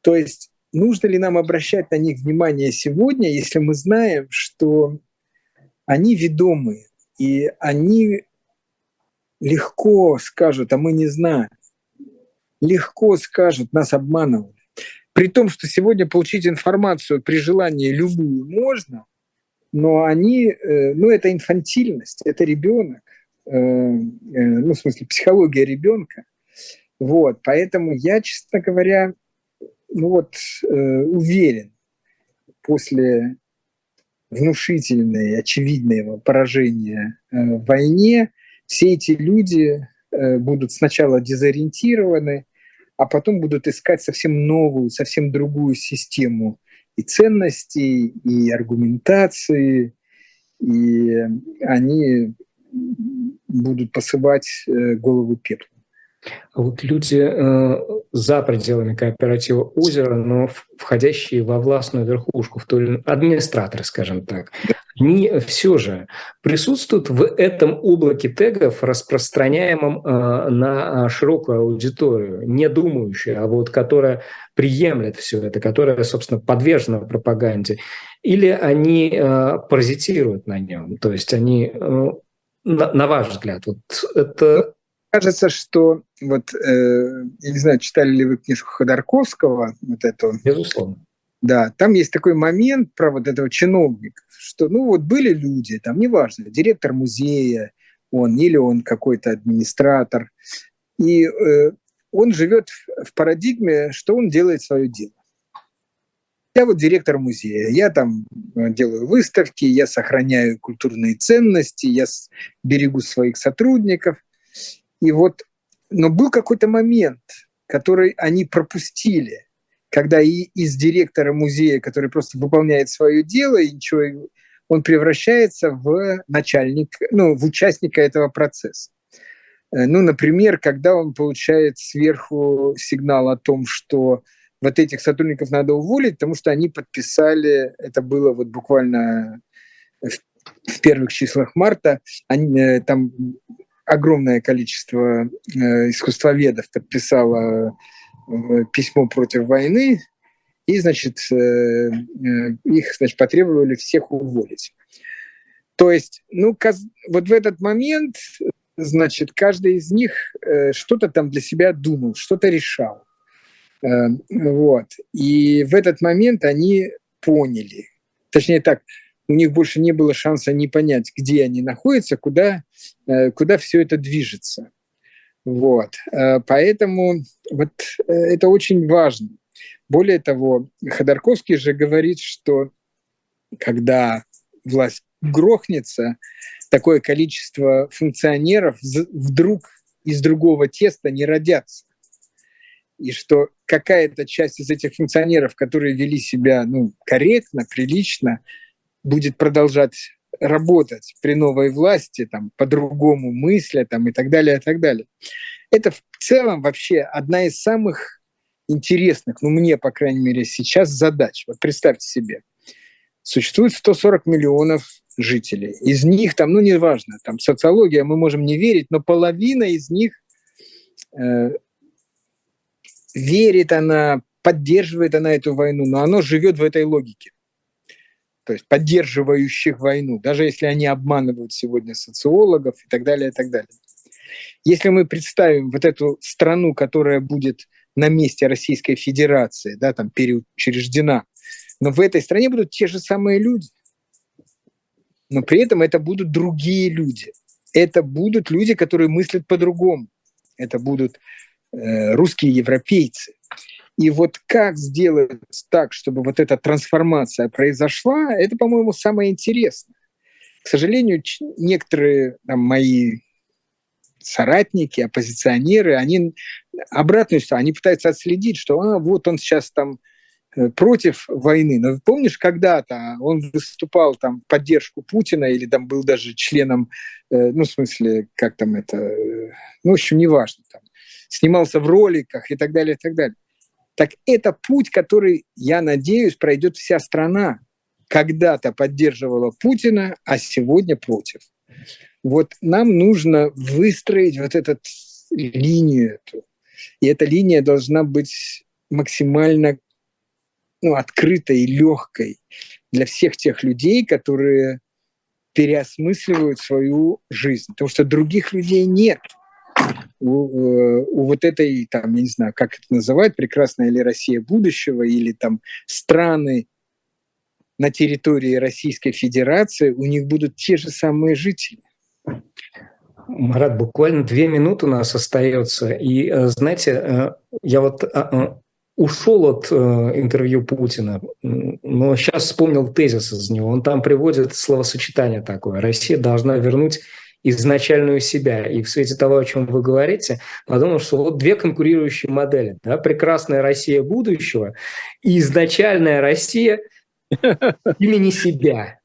То есть нужно ли нам обращать на них внимание сегодня, если мы знаем, что они ведомые, и они легко скажут, а мы не знаем. Легко скажут, нас обманывали. При том, что сегодня получить информацию при желании любую можно, но они, э, ну это инфантильность, это ребенок, э, э, ну в смысле психология ребенка. Вот, поэтому я, честно говоря, ну вот уверен, после внушительной, очевидного поражения в войне, все эти люди э, будут сначала дезориентированы, а потом будут искать совсем новую, совсем другую систему и ценностей, и аргументации, и они будут посыпать э, голову пеплом. А вот люди э, за пределами кооператива озера, но входящие во властную верхушку, в то ли администраторы, скажем так, они все же присутствуют в этом облаке тегов, распространяемом э, на широкую аудиторию, не думающую, а вот которая приемлет все это, которая, собственно, подвержена пропаганде, или они э, паразитируют на нем, то есть они, э, на, на ваш взгляд, вот это кажется, что вот, э, я не знаю, читали ли вы книжку Ходорковского, вот эту. Безусловно. Да, там есть такой момент про вот этого чиновника, что, ну, вот были люди, там, неважно, директор музея, он или он какой-то администратор, и э, он живет в парадигме, что он делает свое дело. Я вот директор музея, я там э, делаю выставки, я сохраняю культурные ценности, я берегу своих сотрудников. И вот, но был какой-то момент, который они пропустили, когда и из директора музея, который просто выполняет свое дело, и ничего, он превращается в начальник, ну, в участника этого процесса. Э, ну, например, когда он получает сверху сигнал о том, что вот этих сотрудников надо уволить, потому что они подписали, это было вот буквально в первых числах марта, они, э, там огромное количество э, искусствоведов подписало письмо против войны, и, значит, э, их, значит, потребовали всех уволить. То есть, ну, вот в этот момент, значит, каждый из них что-то там для себя думал, что-то решал. Вот. И в этот момент они поняли, точнее так, у них больше не было шанса не понять, где они находятся, куда, э, куда все это движется. Вот. Э, поэтому вот э, это очень важно. Более того, Ходорковский же говорит, что когда власть грохнется, такое количество функционеров вдруг из другого теста не родятся. И что какая-то часть из этих функционеров, которые вели себя ну, корректно, прилично, будет продолжать работать при новой власти, там, по-другому мысля там, и так далее, и так далее. Это в целом вообще одна из самых интересных, ну, мне, по крайней мере, сейчас задач. Вот представьте себе, существует 140 миллионов жителей. Из них, там, ну, неважно, там, социология, мы можем не верить, но половина из них э, верит она, поддерживает она эту войну, но она живет в этой логике то есть поддерживающих войну, даже если они обманывают сегодня социологов и так далее, и так далее. Если мы представим вот эту страну, которая будет на месте Российской Федерации, да, там переучреждена, но в этой стране будут те же самые люди. Но при этом это будут другие люди. Это будут люди, которые мыслят по-другому. Это будут э, русские европейцы. И вот как сделать так, чтобы вот эта трансформация произошла, это, по-моему, самое интересное. К сожалению, некоторые там, мои соратники, оппозиционеры, они обратную сторону, они пытаются отследить, что а, вот он сейчас там э, против войны. Но помнишь, когда-то он выступал там в поддержку Путина или там был даже членом, э, ну, в смысле, как там это, э, ну, в общем, неважно, там, снимался в роликах и так далее, и так далее. Так это путь, который, я надеюсь, пройдет вся страна. Когда-то поддерживала Путина, а сегодня против. Вот нам нужно выстроить вот эту линию эту. И эта линия должна быть максимально ну, открытой и легкой для всех тех людей, которые переосмысливают свою жизнь. Потому что других людей нет – у, э, у вот этой, там, я не знаю, как это называют, прекрасная ли Россия будущего, или там страны на территории Российской Федерации, у них будут те же самые жители. Марат, буквально две минуты у нас остается. И, э, знаете, э, я вот ушел от интервью Путина, но сейчас вспомнил тезис из него. Он там приводит словосочетание такое. Россия должна вернуть изначальную себя. И в свете того, о чем вы говорите, подумал, что вот две конкурирующие модели. Да? Прекрасная Россия будущего и изначальная Россия имени себя.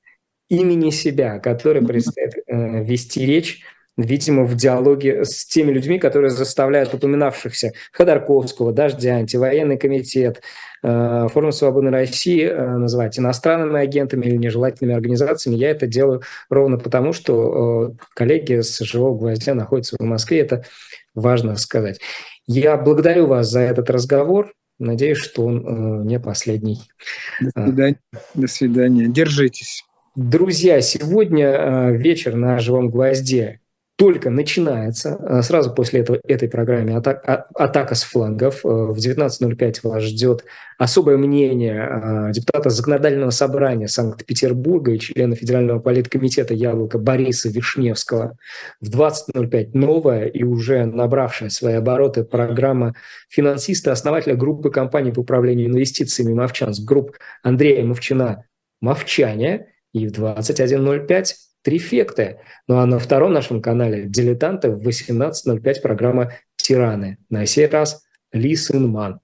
имени себя, который предстоит э, вести речь видимо, в диалоге с теми людьми, которые заставляют упоминавшихся Ходорковского, Дождя, антивоенный комитет, э, Форум Свободной России э, называть иностранными агентами или нежелательными организациями. Я это делаю ровно потому, что э, коллеги с «Живого гвоздя» находятся в Москве. Это важно сказать. Я благодарю вас за этот разговор. Надеюсь, что он не последний. До свидания. До свидания. Держитесь. Друзья, сегодня вечер на «Живом гвозде» только начинается. Э, сразу после этого, этой программы атак, а, атака с флангов. Э, в 19.05 вас ждет особое мнение э, депутата Законодательного собрания Санкт-Петербурга и члена Федерального политкомитета «Яблоко» Бориса Вишневского. В 20.05 новая и уже набравшая свои обороты программа финансиста, основателя группы компаний по управлению инвестициями «Мовчанск» групп Андрея Мовчина «Мовчане». И в 21.05 трифекты. Ну а на втором нашем канале «Дилетанты» в 18.05 программа «Тираны». На сей раз Ли Сын Ман.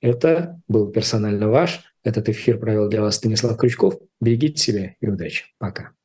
Это был персонально ваш. Этот эфир провел для вас Станислав Крючков. Берегите себя и удачи. Пока.